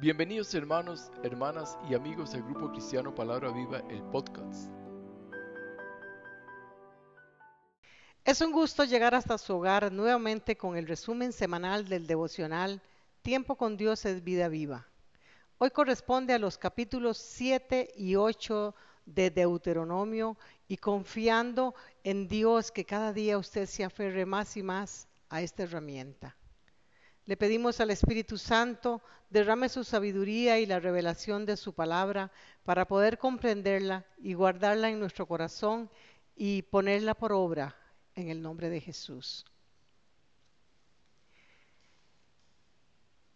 Bienvenidos hermanos, hermanas y amigos del Grupo Cristiano Palabra Viva, el podcast. Es un gusto llegar hasta su hogar nuevamente con el resumen semanal del devocional Tiempo con Dios es vida viva. Hoy corresponde a los capítulos 7 y 8 de Deuteronomio y confiando en Dios que cada día usted se aferre más y más a esta herramienta. Le pedimos al Espíritu Santo derrame su sabiduría y la revelación de su palabra para poder comprenderla y guardarla en nuestro corazón y ponerla por obra en el nombre de Jesús.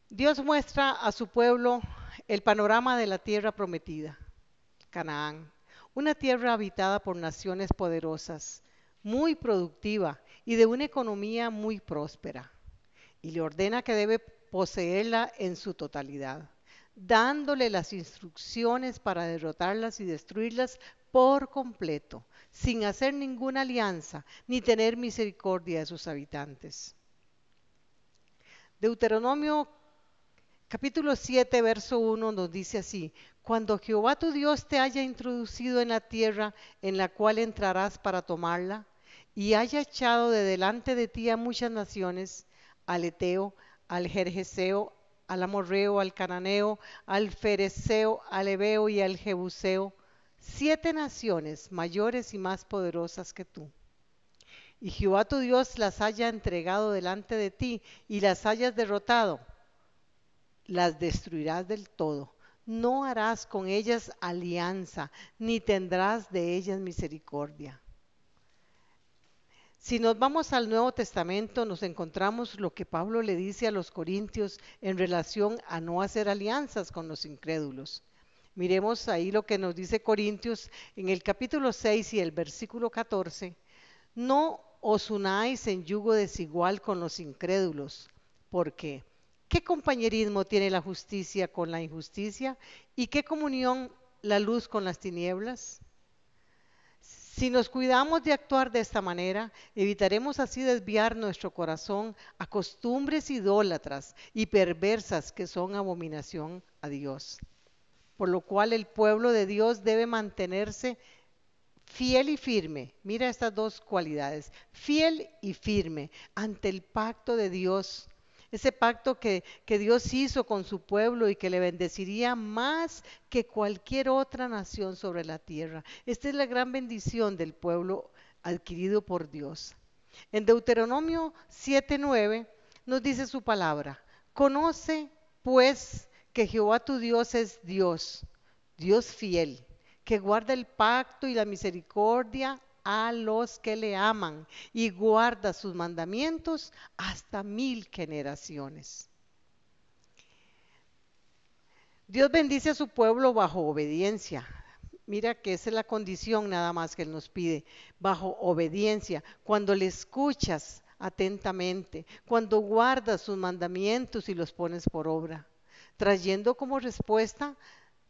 Dios muestra a su pueblo el panorama de la tierra prometida, Canaán, una tierra habitada por naciones poderosas, muy productiva y de una economía muy próspera y le ordena que debe poseerla en su totalidad, dándole las instrucciones para derrotarlas y destruirlas por completo, sin hacer ninguna alianza ni tener misericordia de sus habitantes. Deuteronomio capítulo 7, verso 1 nos dice así, cuando Jehová tu Dios te haya introducido en la tierra en la cual entrarás para tomarla, y haya echado de delante de ti a muchas naciones, al Eteo, al Jerjeseo, al Amorreo, al Cananeo, al Fereceo, al Ebeo y al Jebuseo, siete naciones mayores y más poderosas que tú. Y Jehová tu Dios las haya entregado delante de ti y las hayas derrotado, las destruirás del todo. No harás con ellas alianza, ni tendrás de ellas misericordia. Si nos vamos al Nuevo Testamento, nos encontramos lo que Pablo le dice a los corintios en relación a no hacer alianzas con los incrédulos. Miremos ahí lo que nos dice Corintios en el capítulo 6 y el versículo 14. No os unáis en yugo desigual con los incrédulos, porque ¿qué compañerismo tiene la justicia con la injusticia? ¿Y qué comunión la luz con las tinieblas? Si nos cuidamos de actuar de esta manera, evitaremos así desviar nuestro corazón a costumbres idólatras y perversas que son abominación a Dios. Por lo cual el pueblo de Dios debe mantenerse fiel y firme. Mira estas dos cualidades, fiel y firme ante el pacto de Dios ese pacto que, Dios hizo con su pueblo y que le bendeciría más que cualquier otra nación sobre la tierra. Esta es la gran bendición del pueblo adquirido por Dios. En Deuteronomio 7:9 nos dice su palabra, conoce pues que Jehová tu Dios es Dios, Dios fiel, que guarda el pacto y la misericordia a los que le aman y guarda sus mandamientos hasta mil generaciones. Dios bendice a su pueblo bajo obediencia. Mira que esa es la condición nada más que Él nos pide, bajo obediencia, cuando le escuchas atentamente, cuando guardas sus mandamientos y los pones por obra, trayendo como respuesta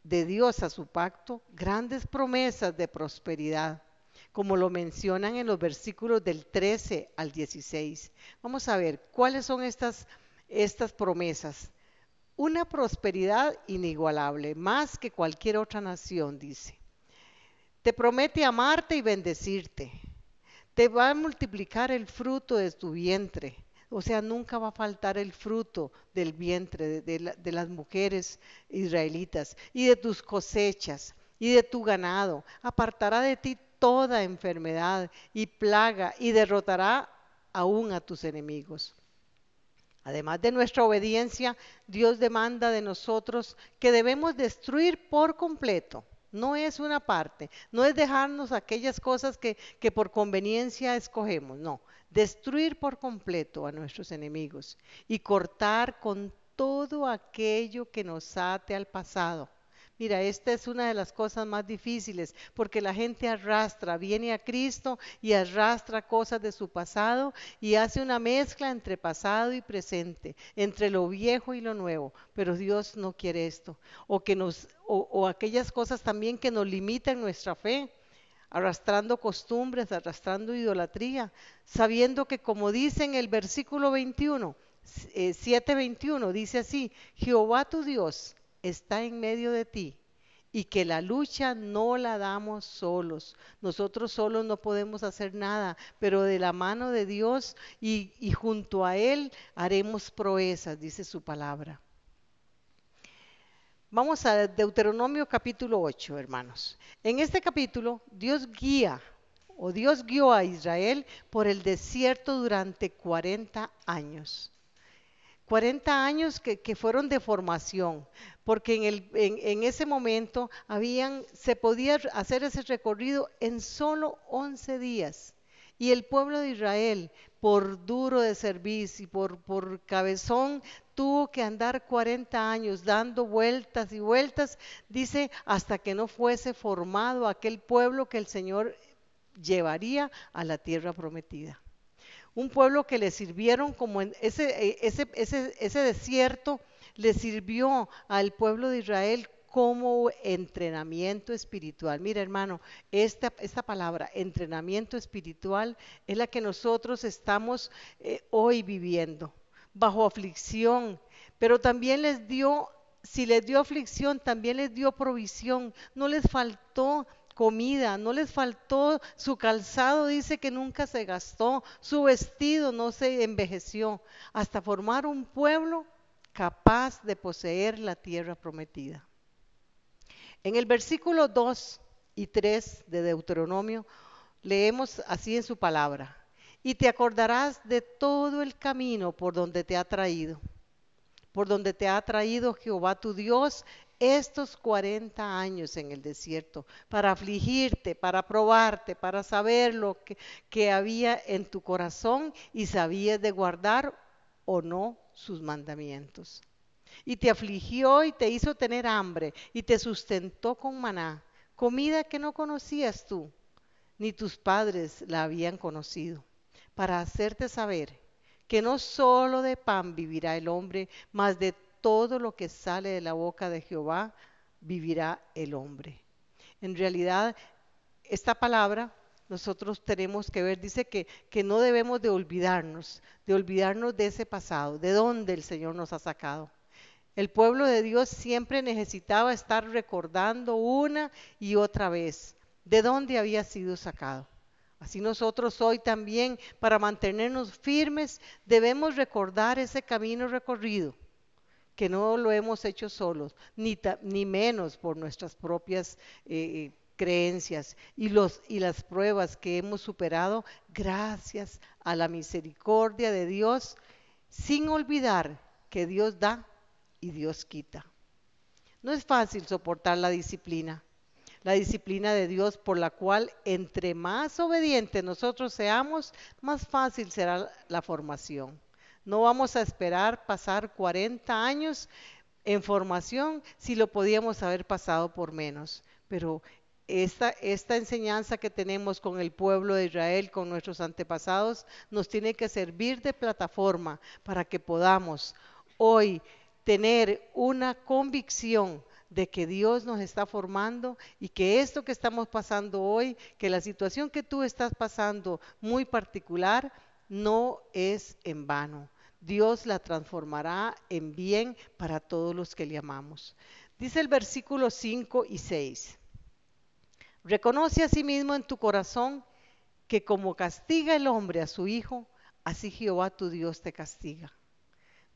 de Dios a su pacto grandes promesas de prosperidad como lo mencionan en los versículos del 13 al 16. Vamos a ver cuáles son estas, estas promesas. Una prosperidad inigualable, más que cualquier otra nación, dice. Te promete amarte y bendecirte. Te va a multiplicar el fruto de tu vientre. O sea, nunca va a faltar el fruto del vientre de, de las mujeres israelitas y de tus cosechas y de tu ganado. Apartará de ti toda enfermedad y plaga y derrotará aún a tus enemigos. Además de nuestra obediencia, Dios demanda de nosotros que debemos destruir por completo. No es una parte, no es dejarnos aquellas cosas que, que por conveniencia escogemos, no, destruir por completo a nuestros enemigos y cortar con todo aquello que nos ate al pasado Mira, esta es una de las cosas más difíciles porque la gente arrastra, viene a Cristo y arrastra cosas de su pasado y hace una mezcla entre pasado y presente, entre lo viejo y lo nuevo. Pero Dios no quiere esto. O, aquellas cosas también que nos limitan nuestra fe arrastrando costumbres, arrastrando idolatría, sabiendo que como dice en el versículo 21, 7:21, eh, dice así, Jehová tu Dios está en medio de ti y que la lucha no la damos solos. Nosotros solos no podemos hacer nada, pero de la mano de Dios y, junto a Él haremos proezas, dice su palabra. Vamos a Deuteronomio capítulo 8, hermanos. En este capítulo Dios guía o Dios guió a Israel por el desierto durante 40 años. 40 años que, fueron de formación, porque en, el, en, ese momento habían, se podía hacer ese recorrido en solo 11 días. Y el pueblo de Israel, por duro de servicio y por, por cabezón, tuvo que andar 40 años dando vueltas y vueltas, dice, hasta que no fuese formado aquel pueblo que el Señor llevaría a la tierra prometida. Un pueblo que le sirvieron como en ese, eh, ese, ese, ese desierto le sirvió al pueblo de Israel como entrenamiento espiritual. Mira, hermano, esta, esta, palabra, entrenamiento espiritual, es la que nosotros estamos eh, hoy viviendo, bajo aflicción, pero también les dio, si les dio aflicción, también les dio provisión, no les faltó comida, no les faltó, su calzado dice que nunca se gastó, su vestido no se envejeció, hasta formar un pueblo capaz de poseer la tierra prometida. En el versículo 2 y 3 de Deuteronomio leemos así en su palabra, y te acordarás de todo el camino por donde te ha traído, por donde te ha traído Jehová tu Dios estos 40 años en el desierto para afligirte, para probarte, para saber lo que, había en tu corazón y sabías de guardar o no sus mandamientos. Y te afligió y te hizo tener hambre y te sustentó con maná, comida que no conocías tú, ni tus padres la habían conocido, para hacerte saber que no solo de pan vivirá el hombre, mas de todo lo que sale de la boca de Jehová, vivirá el hombre. En realidad, esta palabra nosotros tenemos que ver, dice que, que no debemos de olvidarnos, de olvidarnos de ese pasado, de dónde el Señor nos ha sacado. El pueblo de Dios siempre necesitaba estar recordando una y otra vez de dónde había sido sacado. Así nosotros hoy también, para mantenernos firmes, debemos recordar ese camino recorrido que no lo hemos hecho solos, ni, ni menos por nuestras propias eh, creencias y, los, y las pruebas que hemos superado gracias a la misericordia de Dios, sin olvidar que Dios da y Dios quita. No es fácil soportar la disciplina, la disciplina de Dios por la cual entre más obedientes nosotros seamos, más fácil será la formación. No vamos a esperar pasar 40 años en formación si lo podíamos haber pasado por menos. Pero esta, enseñanza que tenemos con el pueblo de Israel, con nuestros antepasados, nos tiene que servir de plataforma para que podamos hoy tener una convicción de que Dios nos está formando y que esto que estamos pasando hoy, que la situación que tú estás pasando muy particular, no es en vano. Dios la transformará en bien para todos los que le amamos. Dice el versículo 5 y 6. Reconoce a sí mismo en tu corazón que como castiga el hombre a su hijo, así Jehová tu Dios te castiga.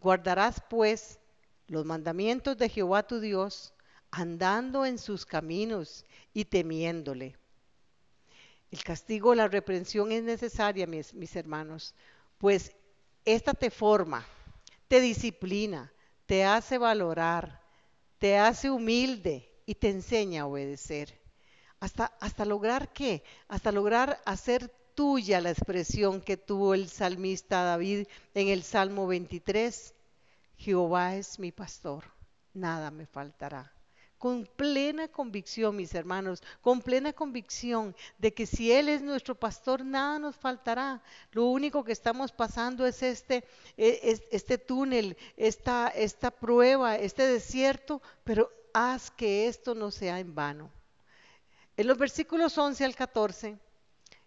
Guardarás pues los mandamientos de Jehová tu Dios, andando en sus caminos y temiéndole. El castigo, la reprensión es necesaria, mis, mis hermanos, pues esta te forma, te disciplina, te hace valorar, te hace humilde y te enseña a obedecer. Hasta, hasta lograr qué? Hasta lograr hacer tuya la expresión que tuvo el salmista David en el Salmo 23. Jehová es mi pastor, nada me faltará con plena convicción, mis hermanos, con plena convicción de que si Él es nuestro pastor, nada nos faltará. Lo único que estamos pasando es este, e, este túnel, esta, esta prueba, este desierto, pero haz que esto no sea en vano. En los versículos 11 al 14,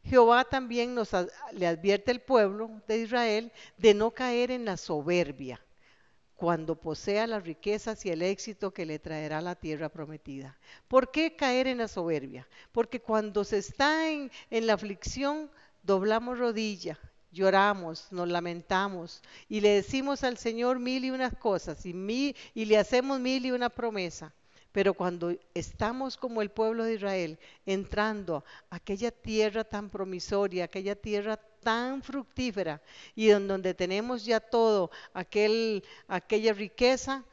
Jehová también nos le advierte al pueblo de Israel de no caer en la soberbia cuando posea las riquezas y el éxito que le traerá la tierra prometida. ¿Por qué caer en la soberbia? Porque cuando se está en, la aflicción, doblamos rodilla, lloramos, nos lamentamos y le decimos al Señor mil y unas cosas y, y le hacemos mil y una promesa. Pero cuando estamos como el pueblo de Israel entrando a aquella tierra tan promisoria, aquella tierra tan fructífera y en donde tenemos ya todo, aquel, aquella riqueza,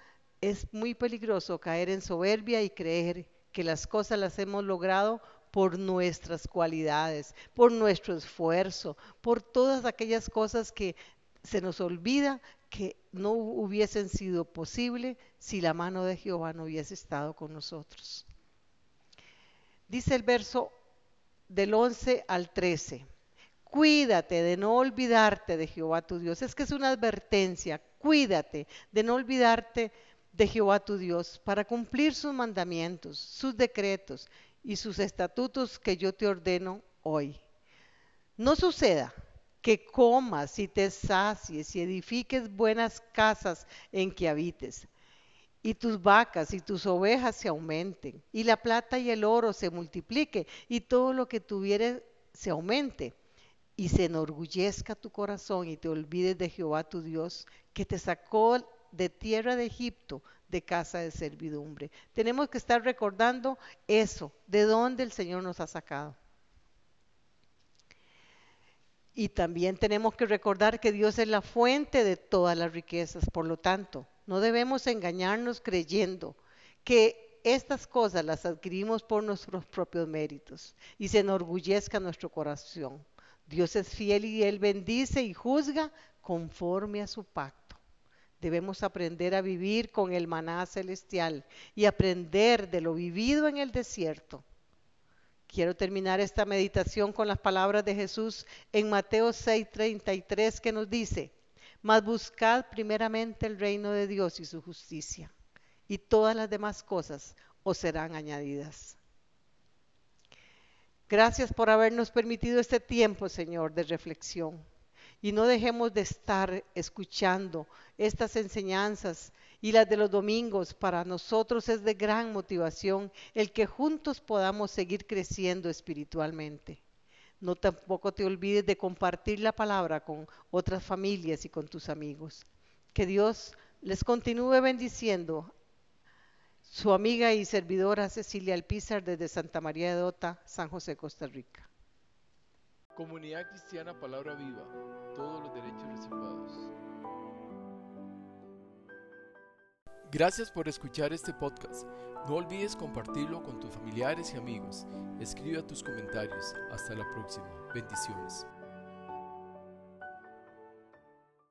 es muy peligroso caer en soberbia y creer que las cosas las hemos logrado por nuestras cualidades, por nuestro esfuerzo, por todas aquellas cosas que se nos olvida que no hubiesen sido posible si la mano de Jehová no hubiese estado con nosotros. Dice el verso del 11 al 13. Cuídate de no olvidarte de Jehová tu Dios. Es que es una advertencia. Cuídate de no olvidarte de Jehová tu Dios para cumplir sus mandamientos, sus decretos y sus estatutos que yo te ordeno hoy. No suceda que comas y te sacies y edifiques buenas casas en que habites, y tus vacas y tus ovejas se aumenten, y la plata y el oro se multiplique, y todo lo que tuvieres se aumente, y se enorgullezca tu corazón y te olvides de Jehová tu Dios, que te sacó de tierra de Egipto, de casa de servidumbre. Tenemos que estar recordando eso, de dónde el Señor nos ha sacado. Y también tenemos que recordar que Dios es la fuente de todas las riquezas. Por lo tanto, no debemos engañarnos creyendo que estas cosas las adquirimos por nuestros propios méritos y se enorgullezca nuestro corazón. Dios es fiel y Él bendice y juzga conforme a su pacto. Debemos aprender a vivir con el maná celestial y aprender de lo vivido en el desierto Quiero terminar esta meditación con las palabras de Jesús en Mateo 6:33 que nos dice, mas buscad primeramente el reino de Dios y su justicia, y todas las demás cosas os serán añadidas. Gracias por habernos permitido este tiempo, Señor, de reflexión. Y no dejemos de estar escuchando estas enseñanzas y las de los domingos para nosotros es de gran motivación el que juntos podamos seguir creciendo espiritualmente. No tampoco te olvides de compartir la palabra con otras familias y con tus amigos. Que Dios les continúe bendiciendo. Su amiga y servidora Cecilia Alpizar desde Santa María de Dota, San José, Costa Rica. Comunidad Cristiana Palabra Viva, todos los derechos reservados. Gracias por escuchar este podcast. No olvides compartirlo con tus familiares y amigos. Escribe tus comentarios. Hasta la próxima. Bendiciones.